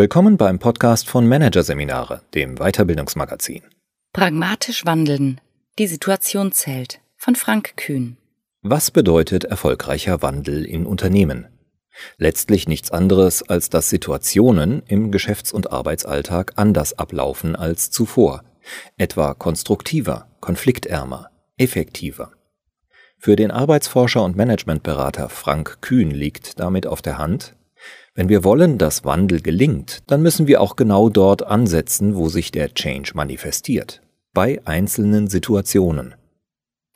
Willkommen beim Podcast von Managerseminare, dem Weiterbildungsmagazin. Pragmatisch wandeln. Die Situation zählt. Von Frank Kühn. Was bedeutet erfolgreicher Wandel in Unternehmen? Letztlich nichts anderes, als dass Situationen im Geschäfts- und Arbeitsalltag anders ablaufen als zuvor, etwa konstruktiver, konfliktärmer, effektiver. Für den Arbeitsforscher und Managementberater Frank Kühn liegt damit auf der Hand, wenn wir wollen, dass Wandel gelingt, dann müssen wir auch genau dort ansetzen, wo sich der Change manifestiert, bei einzelnen Situationen.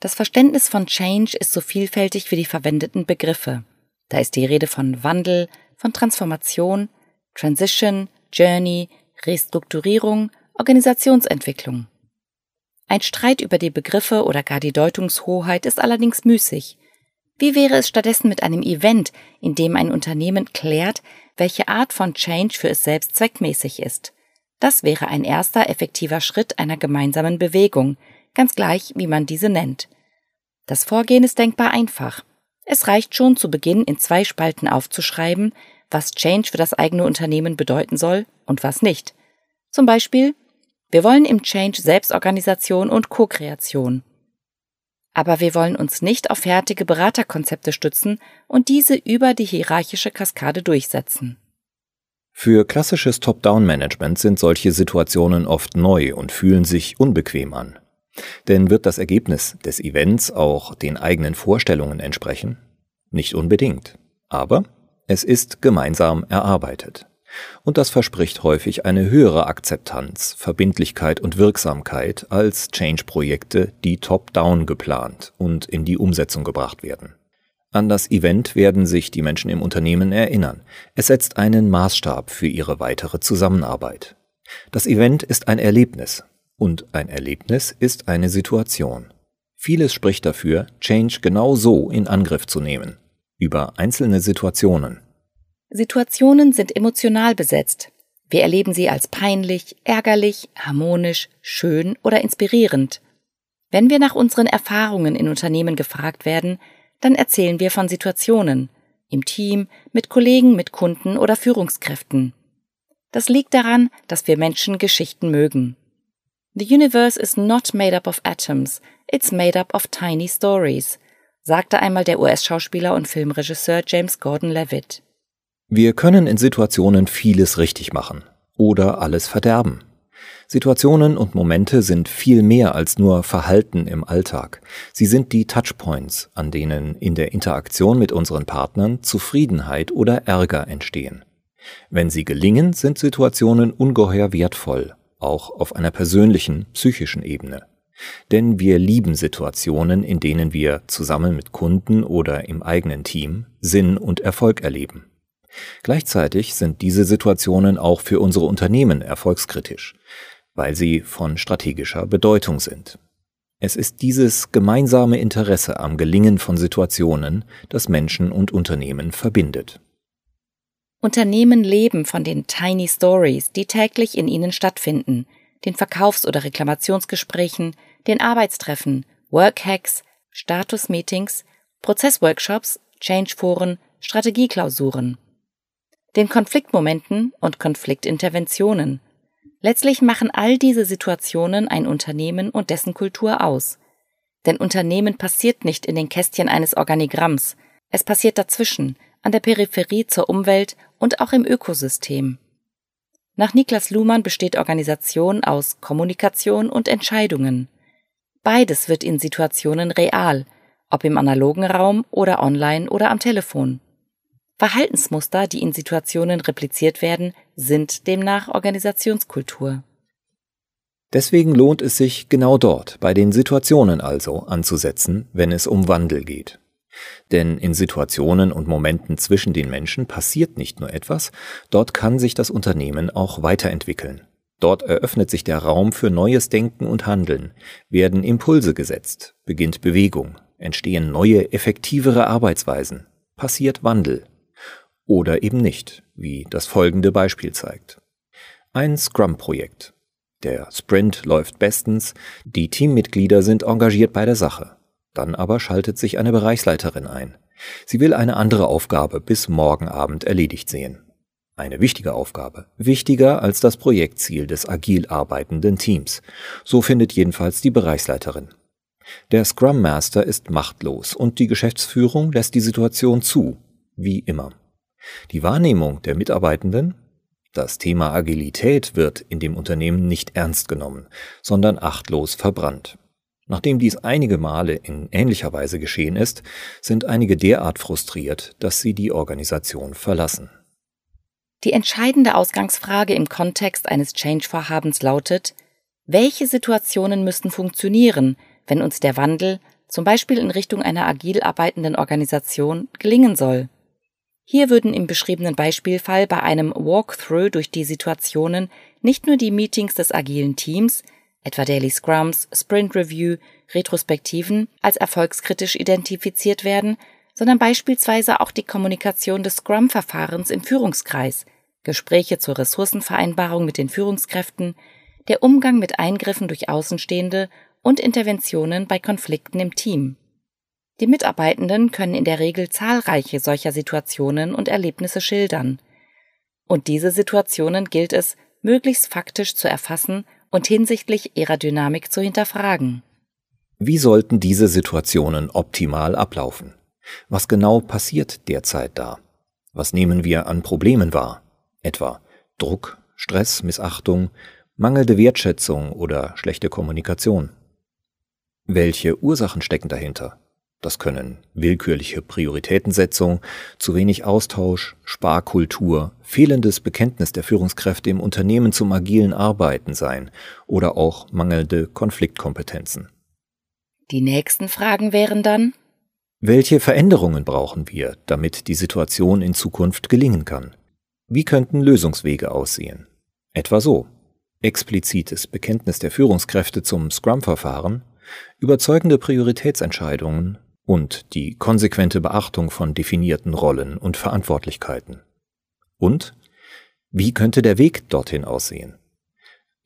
Das Verständnis von Change ist so vielfältig wie die verwendeten Begriffe. Da ist die Rede von Wandel, von Transformation, Transition, Journey, Restrukturierung, Organisationsentwicklung. Ein Streit über die Begriffe oder gar die Deutungshoheit ist allerdings müßig. Wie wäre es stattdessen mit einem Event, in dem ein Unternehmen klärt, welche Art von Change für es selbst zweckmäßig ist? Das wäre ein erster effektiver Schritt einer gemeinsamen Bewegung, ganz gleich, wie man diese nennt. Das Vorgehen ist denkbar einfach. Es reicht schon zu Beginn in zwei Spalten aufzuschreiben, was Change für das eigene Unternehmen bedeuten soll und was nicht. Zum Beispiel, wir wollen im Change Selbstorganisation und Co-Kreation. Aber wir wollen uns nicht auf fertige Beraterkonzepte stützen und diese über die hierarchische Kaskade durchsetzen. Für klassisches Top-Down-Management sind solche Situationen oft neu und fühlen sich unbequem an. Denn wird das Ergebnis des Events auch den eigenen Vorstellungen entsprechen? Nicht unbedingt. Aber es ist gemeinsam erarbeitet. Und das verspricht häufig eine höhere Akzeptanz, Verbindlichkeit und Wirksamkeit als Change-Projekte, die top-down geplant und in die Umsetzung gebracht werden. An das Event werden sich die Menschen im Unternehmen erinnern. Es setzt einen Maßstab für ihre weitere Zusammenarbeit. Das Event ist ein Erlebnis und ein Erlebnis ist eine Situation. Vieles spricht dafür, Change genau so in Angriff zu nehmen, über einzelne Situationen, Situationen sind emotional besetzt. Wir erleben sie als peinlich, ärgerlich, harmonisch, schön oder inspirierend. Wenn wir nach unseren Erfahrungen in Unternehmen gefragt werden, dann erzählen wir von Situationen, im Team, mit Kollegen, mit Kunden oder Führungskräften. Das liegt daran, dass wir Menschen Geschichten mögen. The universe is not made up of atoms, it's made up of tiny stories, sagte einmal der US-Schauspieler und Filmregisseur James Gordon Levitt. Wir können in Situationen vieles richtig machen oder alles verderben. Situationen und Momente sind viel mehr als nur Verhalten im Alltag. Sie sind die Touchpoints, an denen in der Interaktion mit unseren Partnern Zufriedenheit oder Ärger entstehen. Wenn sie gelingen, sind Situationen ungeheuer wertvoll, auch auf einer persönlichen, psychischen Ebene. Denn wir lieben Situationen, in denen wir zusammen mit Kunden oder im eigenen Team Sinn und Erfolg erleben. Gleichzeitig sind diese Situationen auch für unsere Unternehmen erfolgskritisch, weil sie von strategischer Bedeutung sind. Es ist dieses gemeinsame Interesse am Gelingen von Situationen, das Menschen und Unternehmen verbindet. Unternehmen leben von den Tiny Stories, die täglich in ihnen stattfinden, den Verkaufs- oder Reklamationsgesprächen, den Arbeitstreffen, Workhacks, Statusmeetings, Prozessworkshops, Changeforen, Strategieklausuren den Konfliktmomenten und Konfliktinterventionen. Letztlich machen all diese Situationen ein Unternehmen und dessen Kultur aus. Denn Unternehmen passiert nicht in den Kästchen eines Organigramms, es passiert dazwischen, an der Peripherie zur Umwelt und auch im Ökosystem. Nach Niklas Luhmann besteht Organisation aus Kommunikation und Entscheidungen. Beides wird in Situationen real, ob im analogen Raum oder online oder am Telefon. Verhaltensmuster, die in Situationen repliziert werden, sind demnach Organisationskultur. Deswegen lohnt es sich genau dort, bei den Situationen also, anzusetzen, wenn es um Wandel geht. Denn in Situationen und Momenten zwischen den Menschen passiert nicht nur etwas, dort kann sich das Unternehmen auch weiterentwickeln. Dort eröffnet sich der Raum für neues Denken und Handeln, werden Impulse gesetzt, beginnt Bewegung, entstehen neue, effektivere Arbeitsweisen, passiert Wandel oder eben nicht, wie das folgende Beispiel zeigt. Ein Scrum-Projekt. Der Sprint läuft bestens, die Teammitglieder sind engagiert bei der Sache. Dann aber schaltet sich eine Bereichsleiterin ein. Sie will eine andere Aufgabe bis morgen Abend erledigt sehen. Eine wichtige Aufgabe, wichtiger als das Projektziel des agil arbeitenden Teams. So findet jedenfalls die Bereichsleiterin. Der Scrum Master ist machtlos und die Geschäftsführung lässt die Situation zu, wie immer. Die Wahrnehmung der Mitarbeitenden, das Thema Agilität wird in dem Unternehmen nicht ernst genommen, sondern achtlos verbrannt. Nachdem dies einige Male in ähnlicher Weise geschehen ist, sind einige derart frustriert, dass sie die Organisation verlassen. Die entscheidende Ausgangsfrage im Kontext eines Change-Vorhabens lautet, welche Situationen müssten funktionieren, wenn uns der Wandel, zum Beispiel in Richtung einer agil arbeitenden Organisation, gelingen soll? Hier würden im beschriebenen Beispielfall bei einem Walkthrough durch die Situationen nicht nur die Meetings des agilen Teams, etwa Daily Scrums, Sprint Review, Retrospektiven, als erfolgskritisch identifiziert werden, sondern beispielsweise auch die Kommunikation des Scrum-Verfahrens im Führungskreis, Gespräche zur Ressourcenvereinbarung mit den Führungskräften, der Umgang mit Eingriffen durch Außenstehende und Interventionen bei Konflikten im Team. Die Mitarbeitenden können in der Regel zahlreiche solcher Situationen und Erlebnisse schildern. Und diese Situationen gilt es, möglichst faktisch zu erfassen und hinsichtlich ihrer Dynamik zu hinterfragen. Wie sollten diese Situationen optimal ablaufen? Was genau passiert derzeit da? Was nehmen wir an Problemen wahr? Etwa Druck, Stress, Missachtung, mangelnde Wertschätzung oder schlechte Kommunikation. Welche Ursachen stecken dahinter? Das können willkürliche Prioritätensetzung, zu wenig Austausch, Sparkultur, fehlendes Bekenntnis der Führungskräfte im Unternehmen zum agilen Arbeiten sein oder auch mangelnde Konfliktkompetenzen. Die nächsten Fragen wären dann Welche Veränderungen brauchen wir, damit die Situation in Zukunft gelingen kann? Wie könnten Lösungswege aussehen? Etwa so explizites Bekenntnis der Führungskräfte zum Scrum-Verfahren, überzeugende Prioritätsentscheidungen und die konsequente Beachtung von definierten Rollen und Verantwortlichkeiten. Und wie könnte der Weg dorthin aussehen?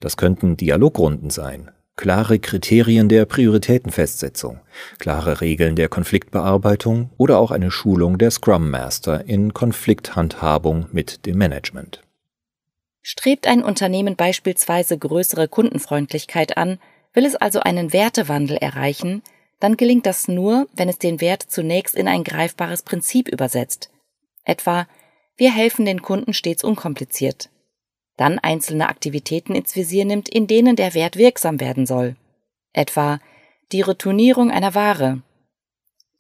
Das könnten Dialogrunden sein, klare Kriterien der Prioritätenfestsetzung, klare Regeln der Konfliktbearbeitung oder auch eine Schulung der Scrum Master in Konflikthandhabung mit dem Management. Strebt ein Unternehmen beispielsweise größere Kundenfreundlichkeit an, will es also einen Wertewandel erreichen, dann gelingt das nur, wenn es den Wert zunächst in ein greifbares Prinzip übersetzt. Etwa, wir helfen den Kunden stets unkompliziert. Dann einzelne Aktivitäten ins Visier nimmt, in denen der Wert wirksam werden soll. Etwa die Retournierung einer Ware.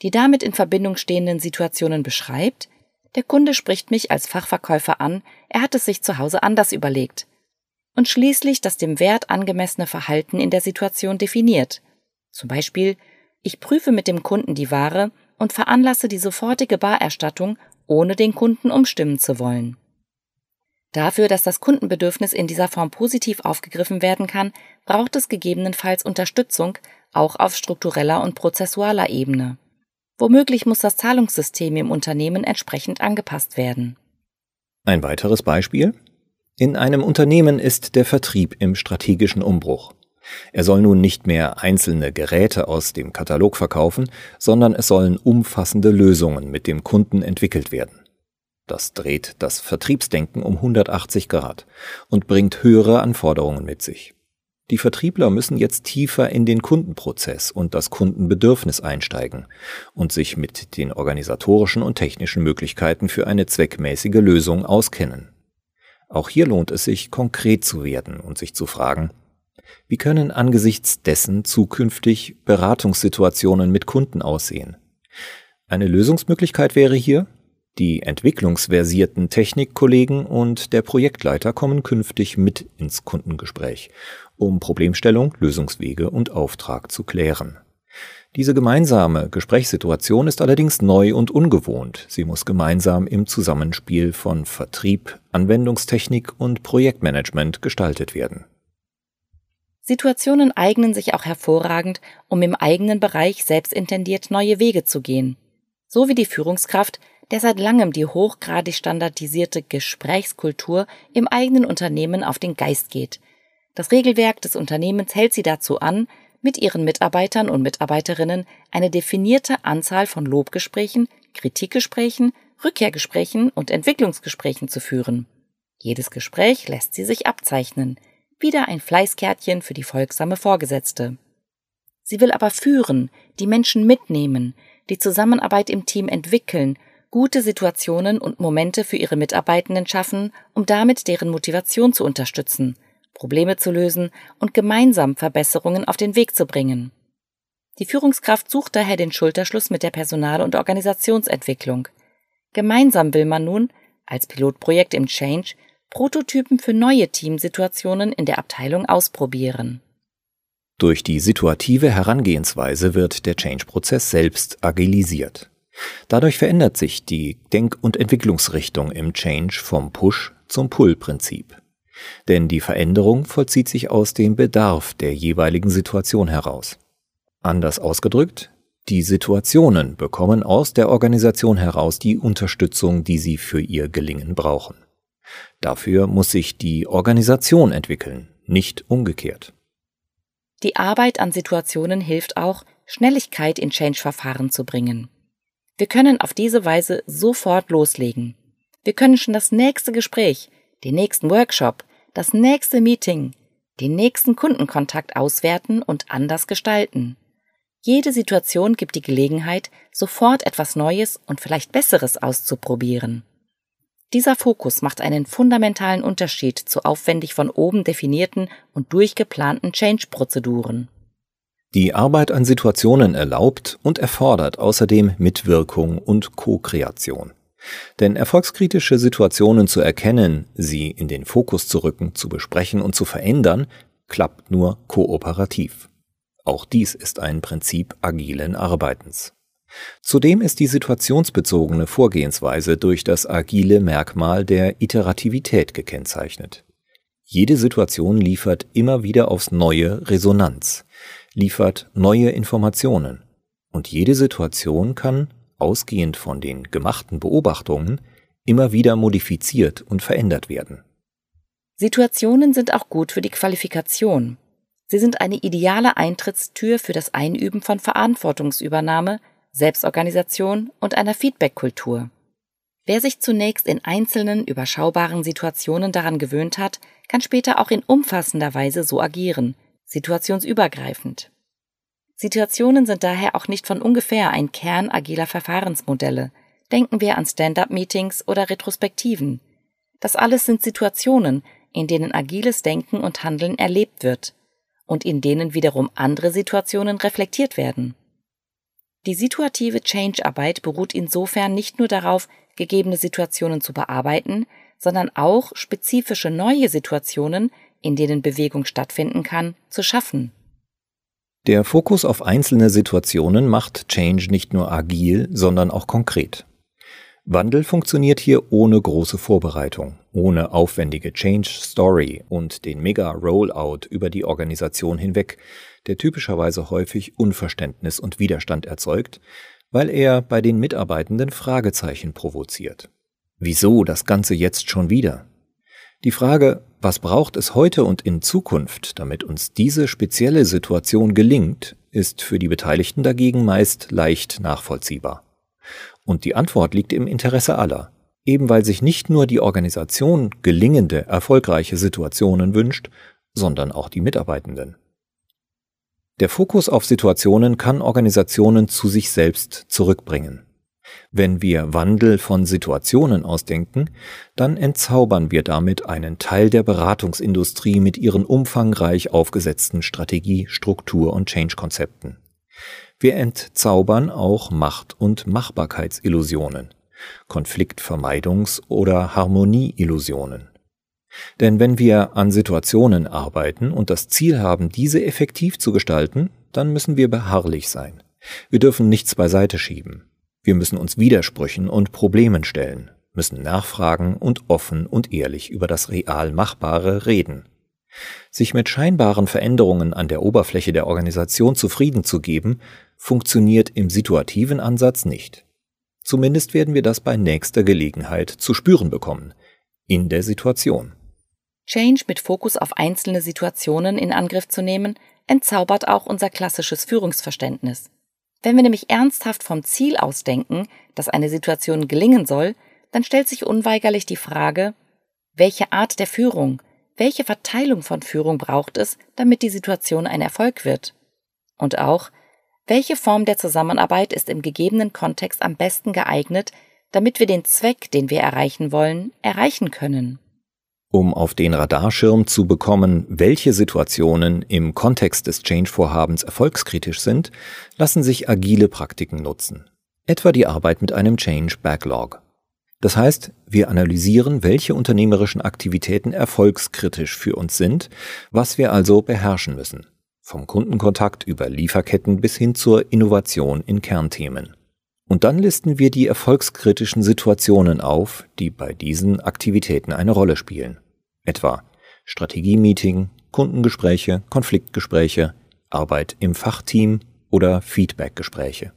Die damit in Verbindung stehenden Situationen beschreibt, der Kunde spricht mich als Fachverkäufer an, er hat es sich zu Hause anders überlegt. Und schließlich das dem Wert angemessene Verhalten in der Situation definiert. Zum Beispiel ich prüfe mit dem Kunden die Ware und veranlasse die sofortige Barerstattung, ohne den Kunden umstimmen zu wollen. Dafür, dass das Kundenbedürfnis in dieser Form positiv aufgegriffen werden kann, braucht es gegebenenfalls Unterstützung, auch auf struktureller und prozessualer Ebene. Womöglich muss das Zahlungssystem im Unternehmen entsprechend angepasst werden. Ein weiteres Beispiel? In einem Unternehmen ist der Vertrieb im strategischen Umbruch. Er soll nun nicht mehr einzelne Geräte aus dem Katalog verkaufen, sondern es sollen umfassende Lösungen mit dem Kunden entwickelt werden. Das dreht das Vertriebsdenken um 180 Grad und bringt höhere Anforderungen mit sich. Die Vertriebler müssen jetzt tiefer in den Kundenprozess und das Kundenbedürfnis einsteigen und sich mit den organisatorischen und technischen Möglichkeiten für eine zweckmäßige Lösung auskennen. Auch hier lohnt es sich, konkret zu werden und sich zu fragen, wie können angesichts dessen zukünftig Beratungssituationen mit Kunden aussehen? Eine Lösungsmöglichkeit wäre hier, die entwicklungsversierten Technikkollegen und der Projektleiter kommen künftig mit ins Kundengespräch, um Problemstellung, Lösungswege und Auftrag zu klären. Diese gemeinsame Gesprächssituation ist allerdings neu und ungewohnt. Sie muss gemeinsam im Zusammenspiel von Vertrieb, Anwendungstechnik und Projektmanagement gestaltet werden. Situationen eignen sich auch hervorragend, um im eigenen Bereich selbstintendiert neue Wege zu gehen. So wie die Führungskraft, der seit langem die hochgradig standardisierte Gesprächskultur im eigenen Unternehmen auf den Geist geht. Das Regelwerk des Unternehmens hält sie dazu an, mit ihren Mitarbeitern und Mitarbeiterinnen eine definierte Anzahl von Lobgesprächen, Kritikgesprächen, Rückkehrgesprächen und Entwicklungsgesprächen zu führen. Jedes Gespräch lässt sie sich abzeichnen, wieder ein Fleißkärtchen für die folgsame Vorgesetzte. Sie will aber führen, die Menschen mitnehmen, die Zusammenarbeit im Team entwickeln, gute Situationen und Momente für ihre Mitarbeitenden schaffen, um damit deren Motivation zu unterstützen, Probleme zu lösen und gemeinsam Verbesserungen auf den Weg zu bringen. Die Führungskraft sucht daher den Schulterschluss mit der Personal- und Organisationsentwicklung. Gemeinsam will man nun, als Pilotprojekt im Change, Prototypen für neue Teamsituationen in der Abteilung ausprobieren. Durch die situative Herangehensweise wird der Change-Prozess selbst agilisiert. Dadurch verändert sich die Denk- und Entwicklungsrichtung im Change vom Push zum Pull-Prinzip. Denn die Veränderung vollzieht sich aus dem Bedarf der jeweiligen Situation heraus. Anders ausgedrückt, die Situationen bekommen aus der Organisation heraus die Unterstützung, die sie für ihr Gelingen brauchen. Dafür muss sich die Organisation entwickeln, nicht umgekehrt. Die Arbeit an Situationen hilft auch, Schnelligkeit in Change-Verfahren zu bringen. Wir können auf diese Weise sofort loslegen. Wir können schon das nächste Gespräch, den nächsten Workshop, das nächste Meeting, den nächsten Kundenkontakt auswerten und anders gestalten. Jede Situation gibt die Gelegenheit, sofort etwas Neues und vielleicht Besseres auszuprobieren. Dieser Fokus macht einen fundamentalen Unterschied zu aufwendig von oben definierten und durchgeplanten Change-Prozeduren. Die Arbeit an Situationen erlaubt und erfordert außerdem Mitwirkung und Co-Kreation. Denn erfolgskritische Situationen zu erkennen, sie in den Fokus zu rücken, zu besprechen und zu verändern, klappt nur kooperativ. Auch dies ist ein Prinzip agilen Arbeitens. Zudem ist die situationsbezogene Vorgehensweise durch das agile Merkmal der Iterativität gekennzeichnet. Jede Situation liefert immer wieder aufs neue Resonanz liefert neue Informationen und jede Situation kann, ausgehend von den gemachten Beobachtungen, immer wieder modifiziert und verändert werden. Situationen sind auch gut für die Qualifikation. Sie sind eine ideale Eintrittstür für das Einüben von Verantwortungsübernahme, Selbstorganisation und einer Feedbackkultur. Wer sich zunächst in einzelnen, überschaubaren Situationen daran gewöhnt hat, kann später auch in umfassender Weise so agieren – situationsübergreifend. Situationen sind daher auch nicht von ungefähr ein Kern agiler Verfahrensmodelle. Denken wir an Stand-up-Meetings oder Retrospektiven. Das alles sind Situationen, in denen agiles Denken und Handeln erlebt wird und in denen wiederum andere Situationen reflektiert werden. Die situative Change-Arbeit beruht insofern nicht nur darauf, gegebene Situationen zu bearbeiten, sondern auch spezifische neue Situationen in denen Bewegung stattfinden kann, zu schaffen. Der Fokus auf einzelne Situationen macht Change nicht nur agil, sondern auch konkret. Wandel funktioniert hier ohne große Vorbereitung, ohne aufwendige Change Story und den Mega Rollout über die Organisation hinweg, der typischerweise häufig Unverständnis und Widerstand erzeugt, weil er bei den Mitarbeitenden Fragezeichen provoziert. Wieso das Ganze jetzt schon wieder? Die Frage, was braucht es heute und in Zukunft, damit uns diese spezielle Situation gelingt, ist für die Beteiligten dagegen meist leicht nachvollziehbar. Und die Antwort liegt im Interesse aller, eben weil sich nicht nur die Organisation gelingende, erfolgreiche Situationen wünscht, sondern auch die Mitarbeitenden. Der Fokus auf Situationen kann Organisationen zu sich selbst zurückbringen. Wenn wir Wandel von Situationen ausdenken, dann entzaubern wir damit einen Teil der Beratungsindustrie mit ihren umfangreich aufgesetzten Strategie, Struktur und Change-Konzepten. Wir entzaubern auch Macht- und Machbarkeitsillusionen, Konfliktvermeidungs- oder Harmonieillusionen. Denn wenn wir an Situationen arbeiten und das Ziel haben, diese effektiv zu gestalten, dann müssen wir beharrlich sein. Wir dürfen nichts beiseite schieben. Wir müssen uns Widersprüchen und Problemen stellen, müssen nachfragen und offen und ehrlich über das real Machbare reden. Sich mit scheinbaren Veränderungen an der Oberfläche der Organisation zufrieden zu geben, funktioniert im situativen Ansatz nicht. Zumindest werden wir das bei nächster Gelegenheit zu spüren bekommen, in der Situation. Change mit Fokus auf einzelne Situationen in Angriff zu nehmen, entzaubert auch unser klassisches Führungsverständnis. Wenn wir nämlich ernsthaft vom Ziel ausdenken, dass eine Situation gelingen soll, dann stellt sich unweigerlich die Frage, Welche Art der Führung, welche Verteilung von Führung braucht es, damit die Situation ein Erfolg wird? Und auch, welche Form der Zusammenarbeit ist im gegebenen Kontext am besten geeignet, damit wir den Zweck, den wir erreichen wollen, erreichen können? Um auf den Radarschirm zu bekommen, welche Situationen im Kontext des Change-Vorhabens erfolgskritisch sind, lassen sich agile Praktiken nutzen. Etwa die Arbeit mit einem Change Backlog. Das heißt, wir analysieren, welche unternehmerischen Aktivitäten erfolgskritisch für uns sind, was wir also beherrschen müssen. Vom Kundenkontakt über Lieferketten bis hin zur Innovation in Kernthemen. Und dann listen wir die erfolgskritischen Situationen auf, die bei diesen Aktivitäten eine Rolle spielen. Etwa Strategie-Meeting, Kundengespräche, Konfliktgespräche, Arbeit im Fachteam oder Feedbackgespräche.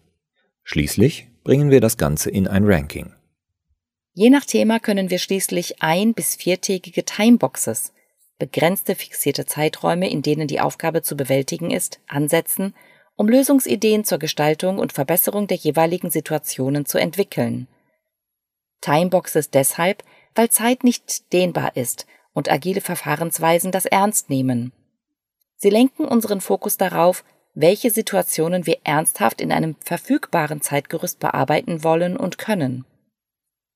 Schließlich bringen wir das Ganze in ein Ranking. Je nach Thema können wir schließlich ein- bis viertägige Timeboxes, begrenzte fixierte Zeiträume, in denen die Aufgabe zu bewältigen ist, ansetzen um Lösungsideen zur Gestaltung und Verbesserung der jeweiligen Situationen zu entwickeln. Timeboxes deshalb, weil Zeit nicht dehnbar ist und agile Verfahrensweisen das ernst nehmen. Sie lenken unseren Fokus darauf, welche Situationen wir ernsthaft in einem verfügbaren Zeitgerüst bearbeiten wollen und können.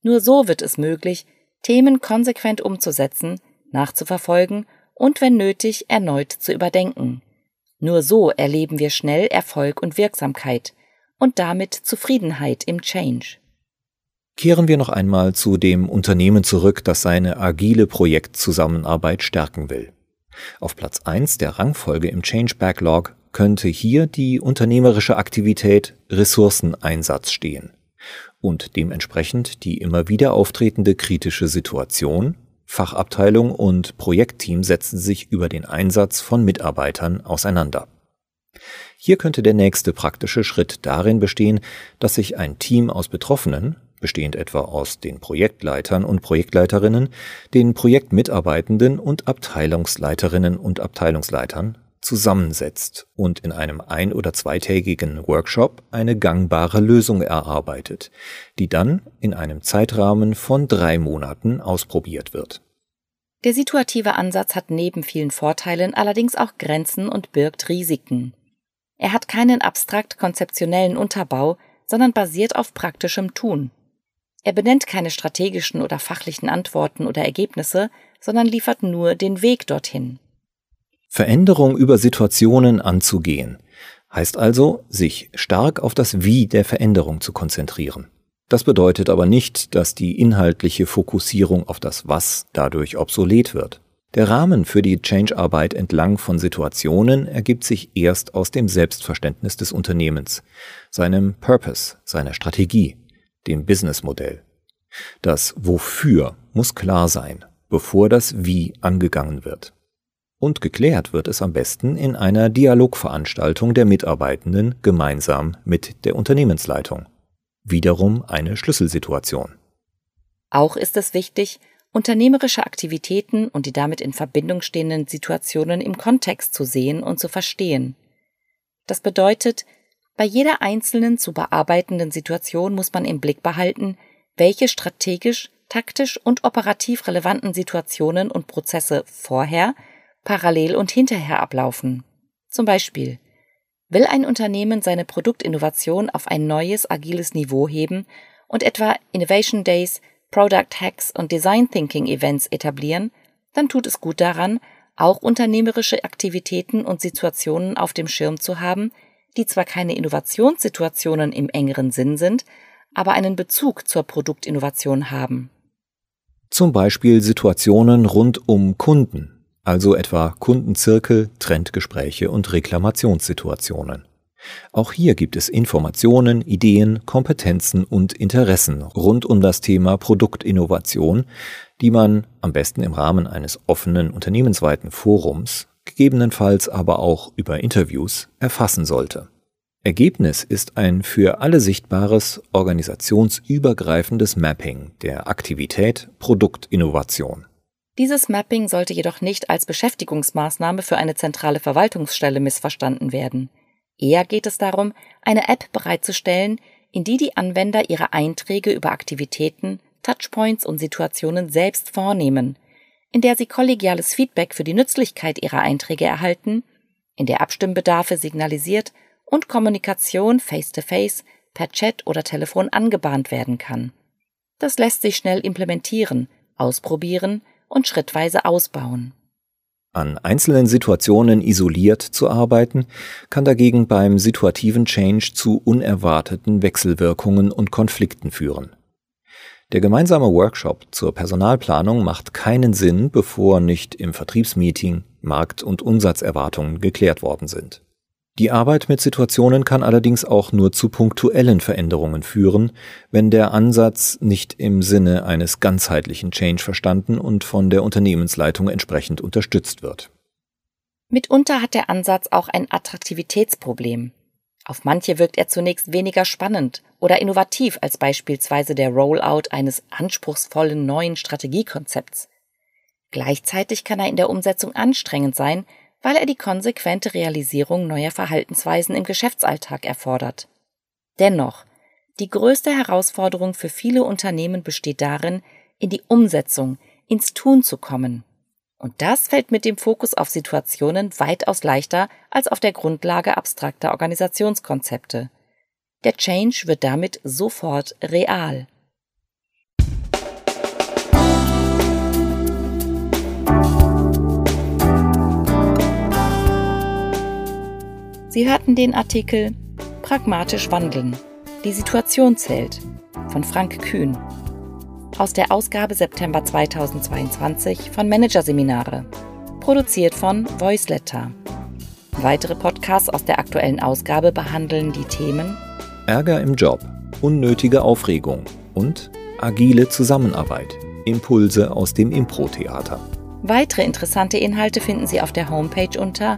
Nur so wird es möglich, Themen konsequent umzusetzen, nachzuverfolgen und wenn nötig erneut zu überdenken. Nur so erleben wir schnell Erfolg und Wirksamkeit und damit Zufriedenheit im Change. Kehren wir noch einmal zu dem Unternehmen zurück, das seine agile Projektzusammenarbeit stärken will. Auf Platz 1 der Rangfolge im Change Backlog könnte hier die unternehmerische Aktivität Ressourceneinsatz stehen und dementsprechend die immer wieder auftretende kritische Situation Fachabteilung und Projektteam setzen sich über den Einsatz von Mitarbeitern auseinander. Hier könnte der nächste praktische Schritt darin bestehen, dass sich ein Team aus Betroffenen, bestehend etwa aus den Projektleitern und Projektleiterinnen, den Projektmitarbeitenden und Abteilungsleiterinnen und Abteilungsleitern zusammensetzt und in einem ein- oder zweitägigen Workshop eine gangbare Lösung erarbeitet, die dann in einem Zeitrahmen von drei Monaten ausprobiert wird. Der situative Ansatz hat neben vielen Vorteilen allerdings auch Grenzen und birgt Risiken. Er hat keinen abstrakt konzeptionellen Unterbau, sondern basiert auf praktischem Tun. Er benennt keine strategischen oder fachlichen Antworten oder Ergebnisse, sondern liefert nur den Weg dorthin. Veränderung über Situationen anzugehen, heißt also, sich stark auf das Wie der Veränderung zu konzentrieren. Das bedeutet aber nicht, dass die inhaltliche Fokussierung auf das Was dadurch obsolet wird. Der Rahmen für die Change-Arbeit entlang von Situationen ergibt sich erst aus dem Selbstverständnis des Unternehmens, seinem Purpose, seiner Strategie, dem Businessmodell. Das Wofür muss klar sein, bevor das Wie angegangen wird. Und geklärt wird es am besten in einer Dialogveranstaltung der Mitarbeitenden gemeinsam mit der Unternehmensleitung. Wiederum eine Schlüsselsituation. Auch ist es wichtig, unternehmerische Aktivitäten und die damit in Verbindung stehenden Situationen im Kontext zu sehen und zu verstehen. Das bedeutet, bei jeder einzelnen zu bearbeitenden Situation muss man im Blick behalten, welche strategisch, taktisch und operativ relevanten Situationen und Prozesse vorher parallel und hinterher ablaufen. Zum Beispiel Will ein Unternehmen seine Produktinnovation auf ein neues, agiles Niveau heben und etwa Innovation Days, Product Hacks und Design Thinking Events etablieren, dann tut es gut daran, auch unternehmerische Aktivitäten und Situationen auf dem Schirm zu haben, die zwar keine Innovationssituationen im engeren Sinn sind, aber einen Bezug zur Produktinnovation haben. Zum Beispiel Situationen rund um Kunden, also etwa Kundenzirkel, Trendgespräche und Reklamationssituationen. Auch hier gibt es Informationen, Ideen, Kompetenzen und Interessen rund um das Thema Produktinnovation, die man am besten im Rahmen eines offenen unternehmensweiten Forums, gegebenenfalls aber auch über Interviews, erfassen sollte. Ergebnis ist ein für alle sichtbares organisationsübergreifendes Mapping der Aktivität Produktinnovation. Dieses Mapping sollte jedoch nicht als Beschäftigungsmaßnahme für eine zentrale Verwaltungsstelle missverstanden werden. Eher geht es darum, eine App bereitzustellen, in die die Anwender ihre Einträge über Aktivitäten, Touchpoints und Situationen selbst vornehmen, in der Sie kollegiales Feedback für die Nützlichkeit Ihrer Einträge erhalten, in der Abstimmbedarfe signalisiert und Kommunikation face-to-face, -face, per Chat oder Telefon angebahnt werden kann. Das lässt sich schnell implementieren, ausprobieren und schrittweise ausbauen. An einzelnen Situationen isoliert zu arbeiten, kann dagegen beim situativen Change zu unerwarteten Wechselwirkungen und Konflikten führen. Der gemeinsame Workshop zur Personalplanung macht keinen Sinn, bevor nicht im Vertriebsmeeting Markt- und Umsatzerwartungen geklärt worden sind. Die Arbeit mit Situationen kann allerdings auch nur zu punktuellen Veränderungen führen, wenn der Ansatz nicht im Sinne eines ganzheitlichen Change verstanden und von der Unternehmensleitung entsprechend unterstützt wird. Mitunter hat der Ansatz auch ein Attraktivitätsproblem. Auf manche wirkt er zunächst weniger spannend oder innovativ als beispielsweise der Rollout eines anspruchsvollen neuen Strategiekonzepts. Gleichzeitig kann er in der Umsetzung anstrengend sein, weil er die konsequente Realisierung neuer Verhaltensweisen im Geschäftsalltag erfordert. Dennoch, die größte Herausforderung für viele Unternehmen besteht darin, in die Umsetzung, ins Tun zu kommen. Und das fällt mit dem Fokus auf Situationen weitaus leichter als auf der Grundlage abstrakter Organisationskonzepte. Der Change wird damit sofort real. Sie hörten den Artikel Pragmatisch wandeln. Die Situation zählt von Frank Kühn aus der Ausgabe September 2022 von Managerseminare, produziert von Voiceletter. Weitere Podcasts aus der aktuellen Ausgabe behandeln die Themen Ärger im Job, unnötige Aufregung und agile Zusammenarbeit, Impulse aus dem Impro-Theater. Weitere interessante Inhalte finden Sie auf der Homepage unter